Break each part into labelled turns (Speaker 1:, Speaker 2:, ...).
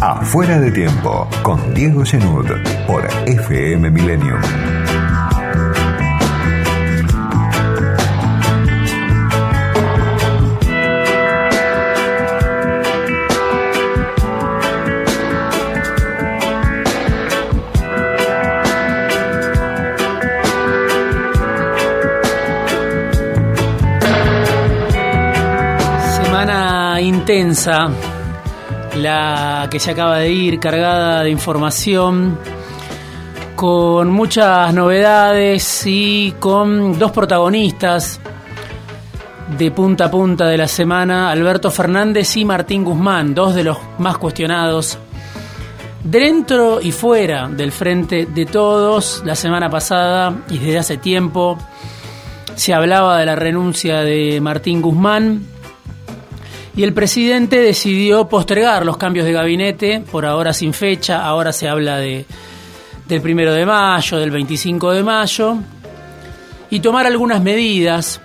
Speaker 1: Afuera de tiempo. Con Diego Genud. Por FM Millennium.
Speaker 2: Semana intensa, la que se acaba de ir, cargada de información, con muchas novedades y con dos protagonistas de punta a punta de la semana, Alberto Fernández y Martín Guzmán, dos de los más cuestionados dentro y fuera del frente de todos. La semana pasada y desde hace tiempo se hablaba de la renuncia de Martín Guzmán y el presidente decidió postergar los cambios de gabinete, por ahora sin fecha, ahora se habla de, del primero de mayo, del 25 de mayo, y tomar algunas medidas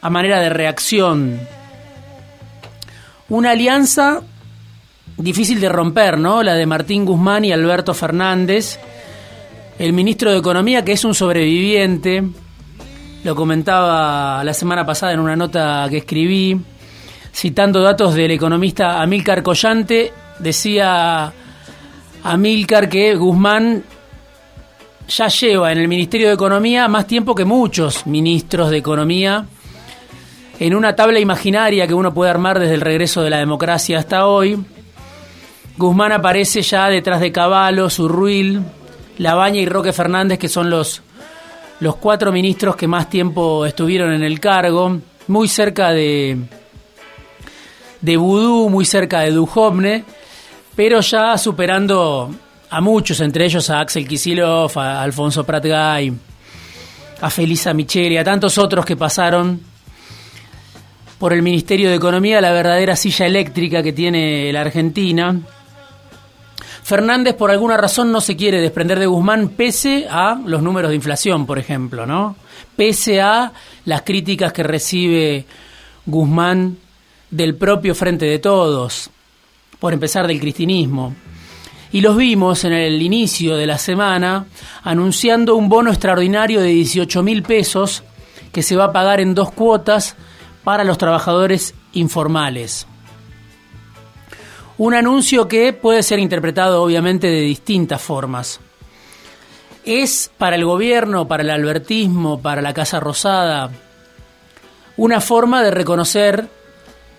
Speaker 2: a manera de reacción. Una alianza difícil de romper, ¿no? La de Martín Guzmán y Alberto Fernández, el ministro de Economía, que es un sobreviviente, lo comentaba la semana pasada en una nota que escribí, citando datos del economista Amílcar Collante, decía Amílcar que Guzmán ya lleva en el Ministerio de Economía más tiempo que muchos ministros de Economía en una tabla imaginaria que uno puede armar desde el regreso de la democracia hasta hoy. Guzmán aparece ya detrás de Caballo, Surruil, Labaña y Roque Fernández, que son los, los cuatro ministros que más tiempo estuvieron en el cargo, muy cerca de, de Vudú, muy cerca de Dujovne, pero ya superando a muchos, entre ellos a Axel Kisilov, a Alfonso Pratgay, a Felisa Micheli, a tantos otros que pasaron por el Ministerio de Economía, la verdadera silla eléctrica que tiene la Argentina. Fernández por alguna razón no se quiere desprender de Guzmán pese a los números de inflación, por ejemplo, ¿no? Pese a las críticas que recibe Guzmán del propio Frente de Todos, por empezar del cristinismo. Y los vimos en el inicio de la semana anunciando un bono extraordinario de 18 mil pesos que se va a pagar en dos cuotas para los trabajadores informales. Un anuncio que puede ser interpretado obviamente de distintas formas. Es para el gobierno, para el albertismo, para la Casa Rosada, una forma de reconocer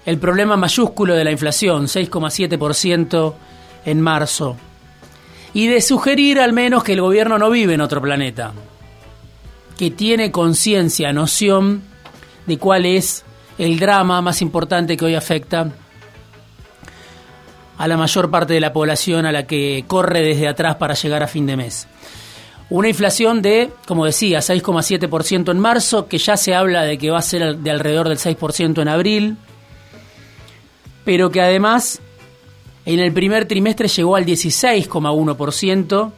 Speaker 2: el problema mayúsculo de la inflación, 6,7% en marzo, y de sugerir al menos que el gobierno no vive en otro planeta, que tiene conciencia, noción de cuál es el drama más importante que hoy afecta a la mayor parte de la población a la que corre desde atrás para llegar a fin de mes. Una inflación de, como decía, 6,7% en marzo, que ya se habla de que va a ser de alrededor del 6% en abril, pero que además en el primer trimestre llegó al 16,1%,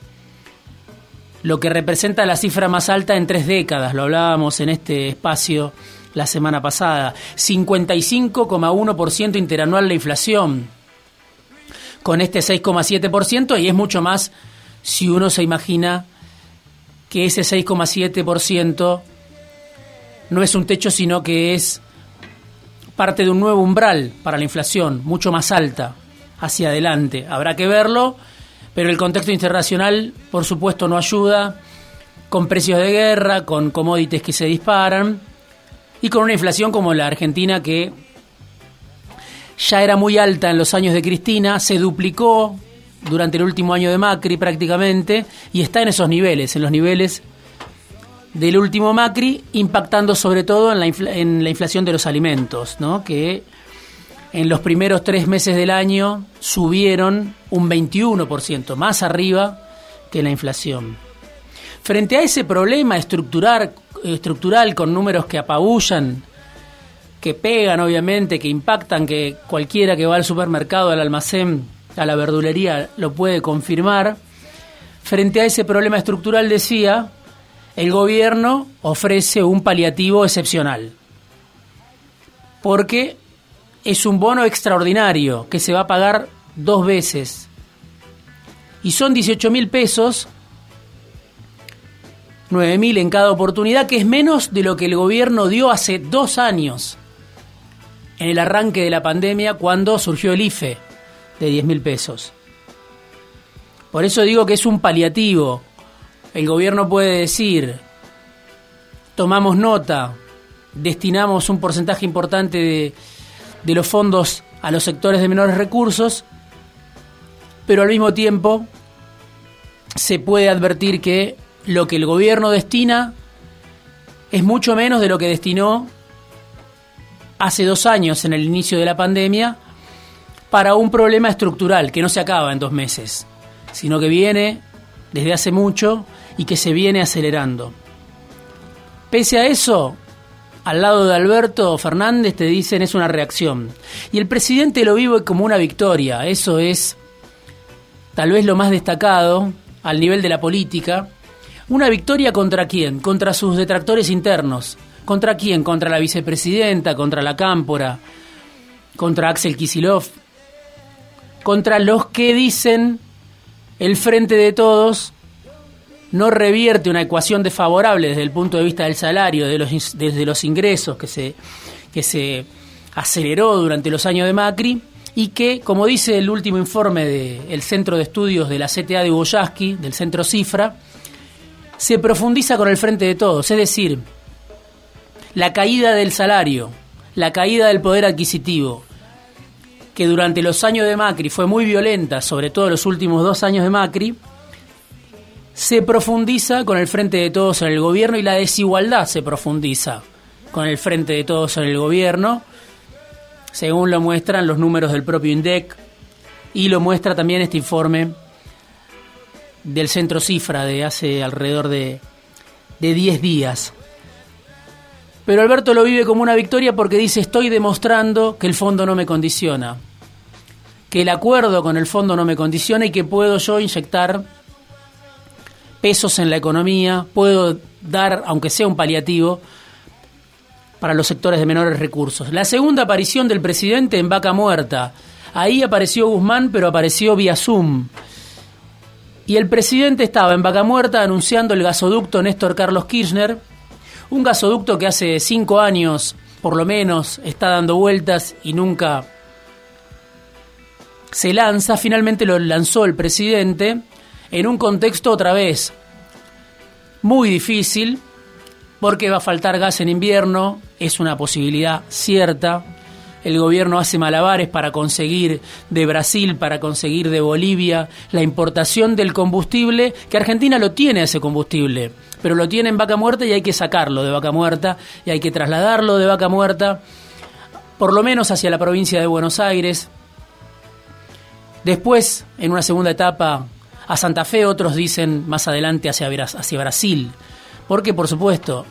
Speaker 2: lo que representa la cifra más alta en tres décadas, lo hablábamos en este espacio la semana pasada, 55,1% interanual la inflación, con este 6,7% y es mucho más si uno se imagina que ese 6,7% no es un techo, sino que es parte de un nuevo umbral para la inflación, mucho más alta hacia adelante. Habrá que verlo, pero el contexto internacional, por supuesto, no ayuda, con precios de guerra, con commodities que se disparan y con una inflación como la Argentina que ya era muy alta en los años de Cristina, se duplicó durante el último año de Macri prácticamente y está en esos niveles, en los niveles del último Macri, impactando sobre todo en la, en la inflación de los alimentos, ¿no? que en los primeros tres meses del año subieron un 21%, más arriba que la inflación. Frente a ese problema estructural, estructural con números que apabullan, que pegan obviamente, que impactan, que cualquiera que va al supermercado, al almacén, a la verdulería lo puede confirmar, frente a ese problema estructural decía, el gobierno ofrece un paliativo excepcional. Porque es un bono extraordinario que se va a pagar dos veces. Y son 18 mil pesos, 9 mil en cada oportunidad, que es menos de lo que el gobierno dio hace dos años, en el arranque de la pandemia, cuando surgió el IFE de 10 mil pesos. Por eso digo que es un paliativo. El gobierno puede decir, tomamos nota, destinamos un porcentaje importante de, los fondos a los sectores de menores recursos, pero al mismo tiempo se puede advertir que lo que el gobierno destina es mucho menos de lo que destinó hace dos años en el inicio de la pandemia para un problema estructural que no se acaba en dos meses, sino que viene desde hace mucho y que se viene acelerando. Pese a eso, al lado de Alberto Fernández te dicen es una reacción. Y el presidente lo vive como una victoria. Eso es tal vez lo más destacado al nivel de la política. Una victoria contra quién? Contra sus detractores internos. ¿Contra quién? Contra la vicepresidenta, contra la cámpora, contra Axel Kisilov, contra los que dicen el frente de todos no revierte una ecuación desfavorable desde el punto de vista del salario, de los, desde los ingresos que se, que se aceleró durante los años de Macri y que, como dice el último informe del Centro de Estudios de la CTA de Boyaski, del Centro Cifra, se profundiza con el frente de todos, es decir, la caída del salario, la caída del poder adquisitivo, que durante los años de Macri fue muy violenta, sobre todo los últimos dos años de Macri, se profundiza con el frente de todos en el gobierno y la desigualdad se profundiza con el frente de todos en el gobierno, según lo muestran los números del propio INDEC y lo muestra también este informe del Centro Cifra de hace alrededor de, de 10 días. Pero Alberto lo vive como una victoria porque dice estoy demostrando que el fondo no me condiciona, que el acuerdo con el fondo no me condiciona y que puedo yo inyectar pesos en la economía, puedo dar, aunque sea un paliativo, para los sectores de menores recursos. La segunda aparición del presidente en Vaca Muerta. Ahí apareció Guzmán, pero apareció vía Zoom. Y el presidente estaba en Vaca Muerta anunciando el gasoducto Néstor Carlos Kirchner, un gasoducto que hace cinco años, por lo menos, está dando vueltas y nunca se lanza. Finalmente lo lanzó el presidente en un contexto otra vez muy difícil, porque va a faltar gas en invierno, es una posibilidad cierta. El gobierno hace malabares para conseguir de Brasil, para conseguir de Bolivia la importación del combustible, que Argentina lo tiene ese combustible, pero lo tiene en vaca muerta y hay que sacarlo de vaca muerta y hay que trasladarlo de vaca muerta, por lo menos hacia la provincia de Buenos Aires. Después, en una segunda etapa, a Santa Fe, otros dicen más adelante hacia, Brasil, porque por supuesto,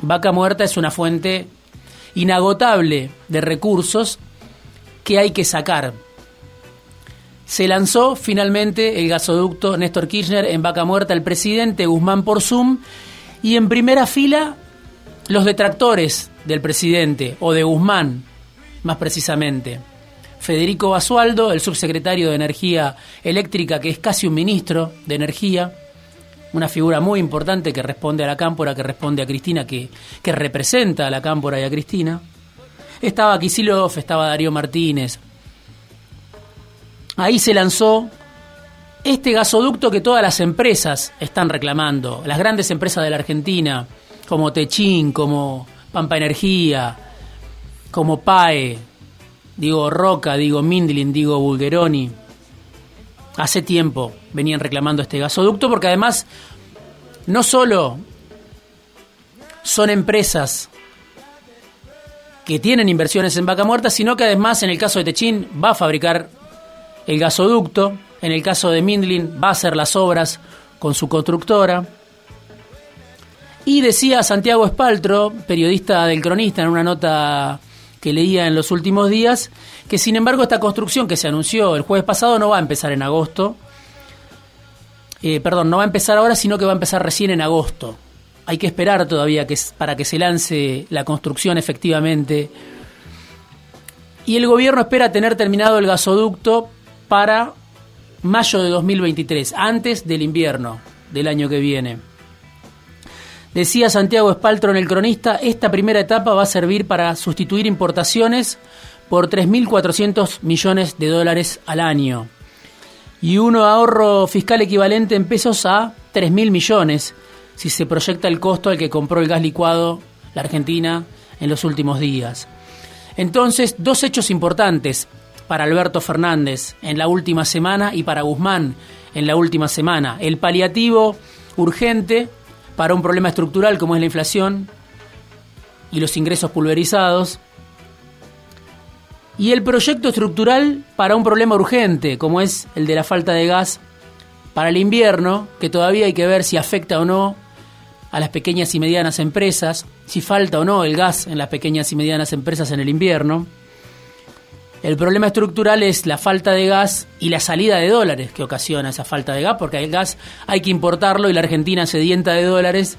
Speaker 2: Vaca Muerta es una fuente inagotable de recursos que hay que sacar. Se lanzó finalmente el gasoducto Néstor Kirchner en Vaca Muerta, el presidente Guzmán por Zoom, y en primera fila los detractores del presidente, o de Guzmán, más precisamente. Federico Basualdo, el subsecretario de Energía Eléctrica, que es casi un ministro de Energía, una figura muy importante que responde a la cámpora, que responde a Cristina, que, que representa a la cámpora y a Cristina. Estaba Kisilov, estaba Darío Martínez. Ahí se lanzó este gasoducto que todas las empresas están reclamando, las grandes empresas de la Argentina, como Techín, como Pampa Energía, como PAE, digo Roca, digo Mindlin, digo Bulgeroni, hace tiempo venían reclamando este gasoducto porque además no solo son empresas que tienen inversiones en vaca muerta, sino que además en el caso de Techín va a fabricar el gasoducto, en el caso de Mindlin va a hacer las obras con su constructora. Y decía Santiago Espaltro, periodista del Cronista, en una nota que leía en los últimos días, que sin embargo esta construcción que se anunció el jueves pasado no va a empezar en agosto. Eh, perdón, no va a empezar ahora, sino que va a empezar recién en agosto. Hay que esperar todavía que, para que se lance la construcción efectivamente. Y el gobierno espera tener terminado el gasoducto para mayo de 2023, antes del invierno del año que viene. Decía Santiago Espaltro en el cronista, esta primera etapa va a servir para sustituir importaciones por 3.400 millones de dólares al año y un ahorro fiscal equivalente en pesos a 3.000 millones si se proyecta el costo al que compró el gas licuado la Argentina en los últimos días. Entonces, dos hechos importantes para Alberto Fernández en la última semana y para Guzmán en la última semana. El paliativo urgente para un problema estructural como es la inflación y los ingresos pulverizados. Y el proyecto estructural para un problema urgente como es el de la falta de gas para el invierno, que todavía hay que ver si afecta o no a las pequeñas y medianas empresas, si falta o no el gas en las pequeñas y medianas empresas en el invierno. El problema estructural es la falta de gas y la salida de dólares que ocasiona esa falta de gas, porque el gas hay que importarlo y la Argentina sedienta de dólares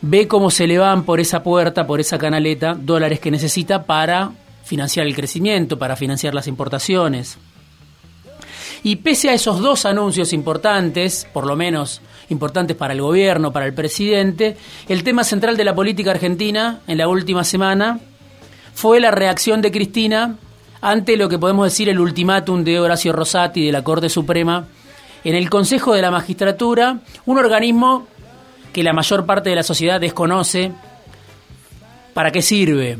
Speaker 2: ve cómo se le van por esa puerta, por esa canaleta, dólares que necesita para financiar el crecimiento, para financiar las importaciones. Y pese a esos dos anuncios importantes, por lo menos importantes para el gobierno, para el presidente, el tema central de la política argentina en la última semana fue la reacción de Cristina ante lo que podemos decir el ultimátum de Horacio Rosati de la Corte Suprema en el Consejo de la Magistratura, un organismo que la mayor parte de la sociedad desconoce. ¿Para qué sirve?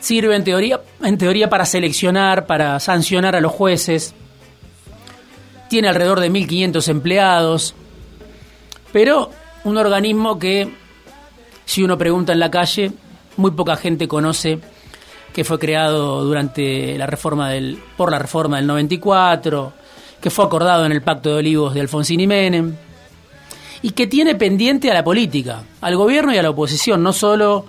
Speaker 2: Sirve en teoría, en teoría para seleccionar, para sancionar a los jueces. Tiene alrededor de 1.500 empleados. Pero un organismo que, si uno pregunta en la calle, muy poca gente conoce que fue creado durante la reforma del, por la reforma del 94, que fue acordado en el Pacto de Olivos de Alfonsín y Menem, y que tiene pendiente a la política, al gobierno y a la oposición, no solo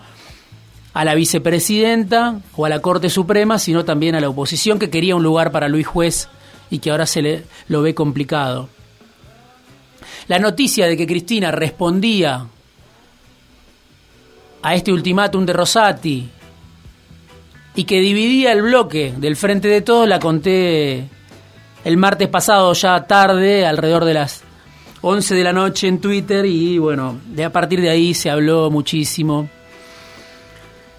Speaker 2: a la vicepresidenta o a la Corte Suprema, sino también a la oposición que quería un lugar para Luis Juez y que ahora se le lo ve complicado. La noticia de que Cristina respondía a este ultimátum de Rosati y que dividía el bloque del Frente de Todos la conté el martes pasado ya tarde, alrededor de las 11 de la noche en Twitter y bueno, de a partir de ahí se habló muchísimo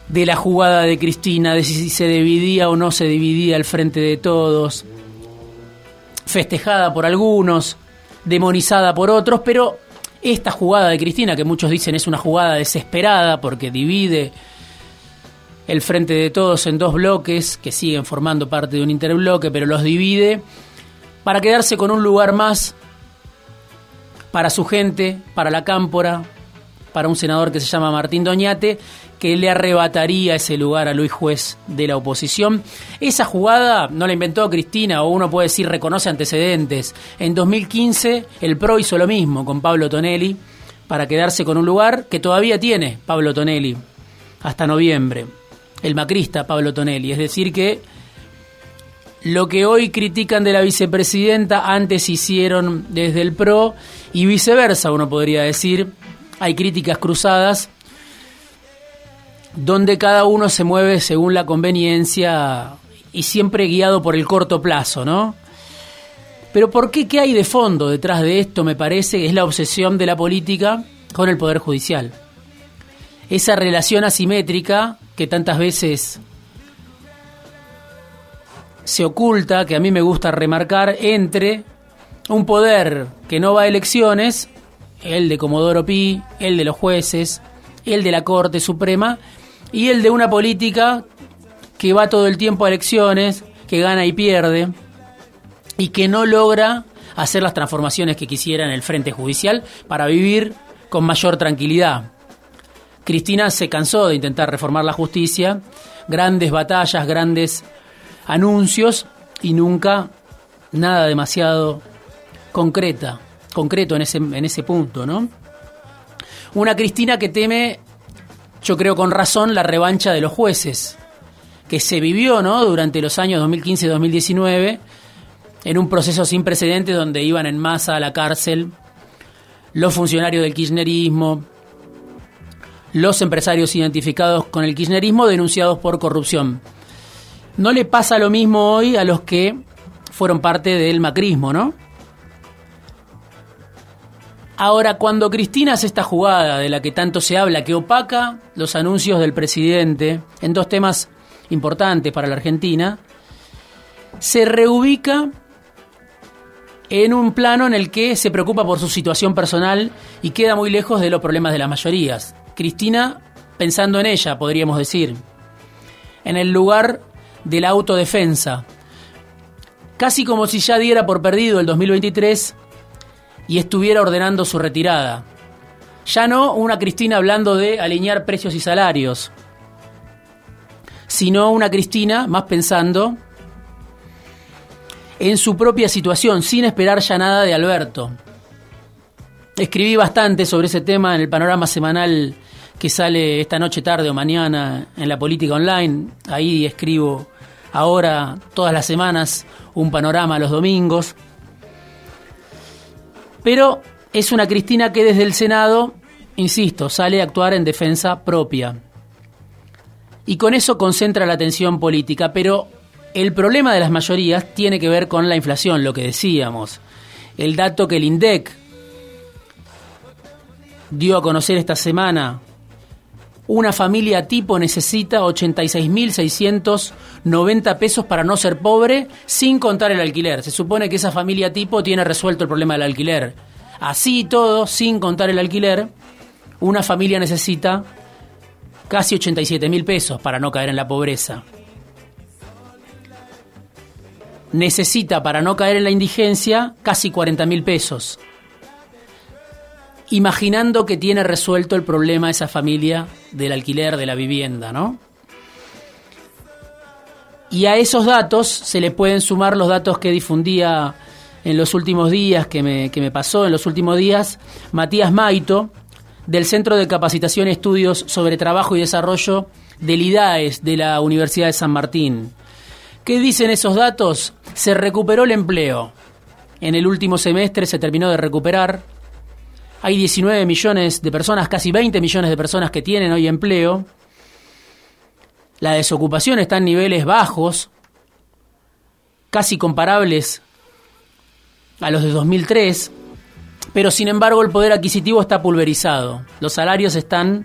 Speaker 2: de la jugada de Cristina, de si se dividía o no se dividía el Frente de Todos, festejada por algunos, demonizada por otros, pero esta jugada de Cristina, que muchos dicen es una jugada desesperada porque divide el frente de todos en dos bloques que siguen formando parte de un interbloque, pero los divide para quedarse con un lugar más para su gente, para la cámpora, para un senador que se llama Martín Doñate, que le arrebataría ese lugar a Luis Juez de la oposición. Esa jugada no la inventó Cristina, o uno puede decir reconoce antecedentes. En 2015 el PRO hizo lo mismo con Pablo Tonelli para quedarse con un lugar que todavía tiene Pablo Tonelli hasta noviembre. El macrista Pablo Tonelli. Es decir que lo que hoy critican de la vicepresidenta antes hicieron desde el PRO y viceversa, uno podría decir. Hay críticas cruzadas donde cada uno se mueve según la conveniencia y siempre guiado por el corto plazo, ¿no? Pero ¿por qué? ¿Qué hay de fondo detrás de esto? Me parece es la obsesión de la política con el Poder Judicial. Esa relación asimétrica que tantas veces se oculta, que a mí me gusta remarcar, entre un poder que no va a elecciones, el de Comodoro Pi, el de los jueces, el de la Corte Suprema, y el de una política que va todo el tiempo a elecciones, que gana y pierde, y que no logra hacer las transformaciones que quisiera en el frente judicial para vivir con mayor tranquilidad. Cristina se cansó de intentar reformar la justicia, grandes batallas, grandes anuncios y nunca nada demasiado concreta, concreto en ese, en ese punto, ¿no? Una Cristina que teme yo creo con razón, la revancha de los jueces, que se vivió ¿no? durante los años 2015 y 2019 en un proceso sin precedentes donde iban en masa a la cárcel los funcionarios del kirchnerismo, los empresarios identificados con el kirchnerismo denunciados por corrupción. No le pasa lo mismo hoy a los que fueron parte del macrismo, ¿no? Ahora, cuando Cristina hace esta jugada de la que tanto se habla, que opaca los anuncios del presidente en dos temas importantes para la Argentina, se reubica en un plano en el que se preocupa por su situación personal y queda muy lejos de los problemas de las mayorías. Cristina, pensando en ella, podríamos decir, en el lugar de la autodefensa, casi como si ya diera por perdido el 2023 y estuviera ordenando su retirada. Ya no una Cristina hablando de alinear precios y salarios, sino una Cristina más pensando en su propia situación, sin esperar ya nada de Alberto. Escribí bastante sobre ese tema en el panorama semanal que sale esta noche, tarde o mañana en la política online. Ahí escribo ahora todas las semanas un panorama los domingos. Pero es una Cristina que desde el Senado, insisto, sale a actuar en defensa propia. Y con eso concentra la atención política, pero el problema de las mayorías tiene que ver con la inflación, lo que decíamos. El dato que el INDEC dio a conocer esta semana, una familia tipo necesita 86.690 pesos para no ser pobre sin contar el alquiler. Se supone que esa familia tipo tiene resuelto el problema del alquiler. Así y todo, sin contar el alquiler, una familia necesita casi 87.000 pesos para no caer en la pobreza. necesita para no caer en la indigencia casi 40 mil pesos, imaginando que tiene resuelto el problema esa familia del alquiler de la vivienda, ¿no? Y a esos datos se le pueden sumar los datos que difundía en los últimos días, que me, que me pasó en los últimos días, Matías Maito, del Centro de Capacitación y Estudios sobre Trabajo y Desarrollo del IDAES de la Universidad de San Martín. ¿Qué dicen esos datos? Se recuperó el empleo. En el último semestre se terminó de recuperar. Hay 19 millones de personas, casi 20 millones de personas que tienen hoy empleo. La desocupación está en niveles bajos, casi comparables a los de 2003, pero sin embargo el poder adquisitivo está pulverizado, los salarios están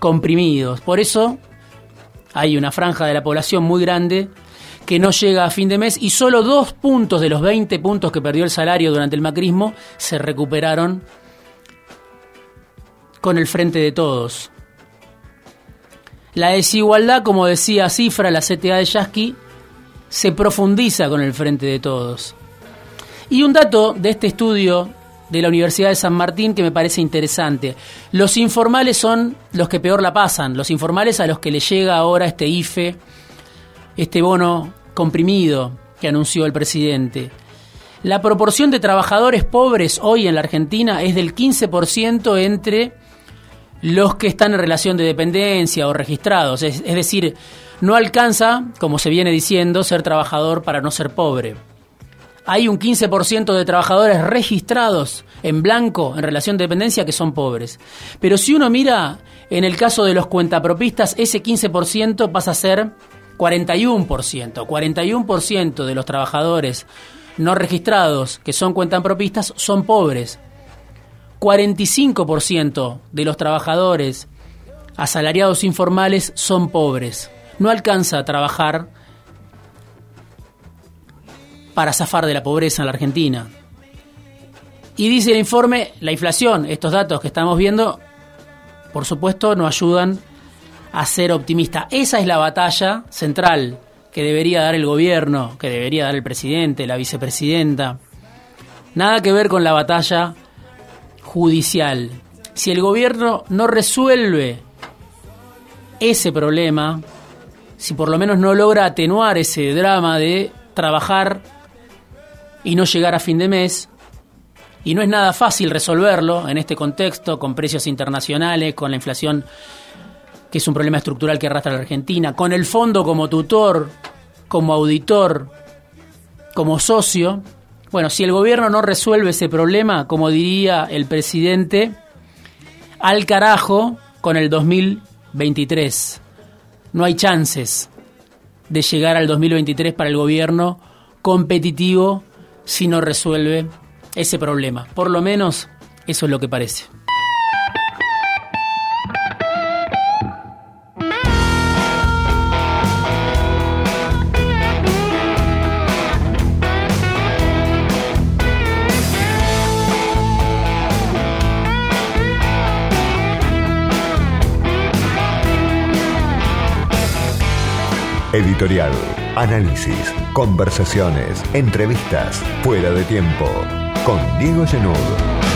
Speaker 2: comprimidos. Por eso hay una franja de la población muy grande que no llega a fin de mes y solo dos puntos de los 20 puntos que perdió el salario durante el macrismo se recuperaron con el frente de todos. La desigualdad, como decía Cifra, la CTA de Yasky, se profundiza con el frente de todos. Y un dato de este estudio de la Universidad de San Martín que me parece interesante. Los informales son los que peor la pasan, los informales a los que le llega ahora este IFE, este bono comprimido que anunció el presidente. La proporción de trabajadores pobres hoy en la Argentina es del 15% entre los que están en relación de dependencia o registrados. Es, decir, no alcanza, como se viene diciendo, ser trabajador para no ser pobre. Hay un 15% de trabajadores registrados en blanco en relación de dependencia que son pobres. Pero si uno mira en el caso de los cuentapropistas, ese 15% pasa a ser 41%. 41% de los trabajadores no registrados que son cuentapropistas son pobres. 45% de los trabajadores asalariados informales son pobres. No alcanza a trabajar para zafar de la pobreza en la Argentina. Y dice el informe, la inflación, estos datos que estamos viendo, por supuesto, no ayudan a ser optimista. Esa es la batalla central que debería dar el gobierno, que debería dar el presidente, la vicepresidenta. Nada que ver con la batalla judicial. Si el gobierno no resuelve ese problema, si por lo menos no logra atenuar ese drama de trabajar y no llegar a fin de mes, y no es nada fácil resolverlo en este contexto, con precios internacionales, con la inflación que es un problema estructural que arrastra a la Argentina, con el fondo como tutor, como auditor, como socio. Bueno, si el gobierno no resuelve ese problema, como diría el presidente, al carajo con el 2023. No hay chances de llegar al 2023 para el gobierno competitivo si no resuelve ese problema. Por lo menos eso es lo que parece.
Speaker 1: Editorial, análisis, conversaciones, entrevistas, fuera de tiempo, con Diego Genud.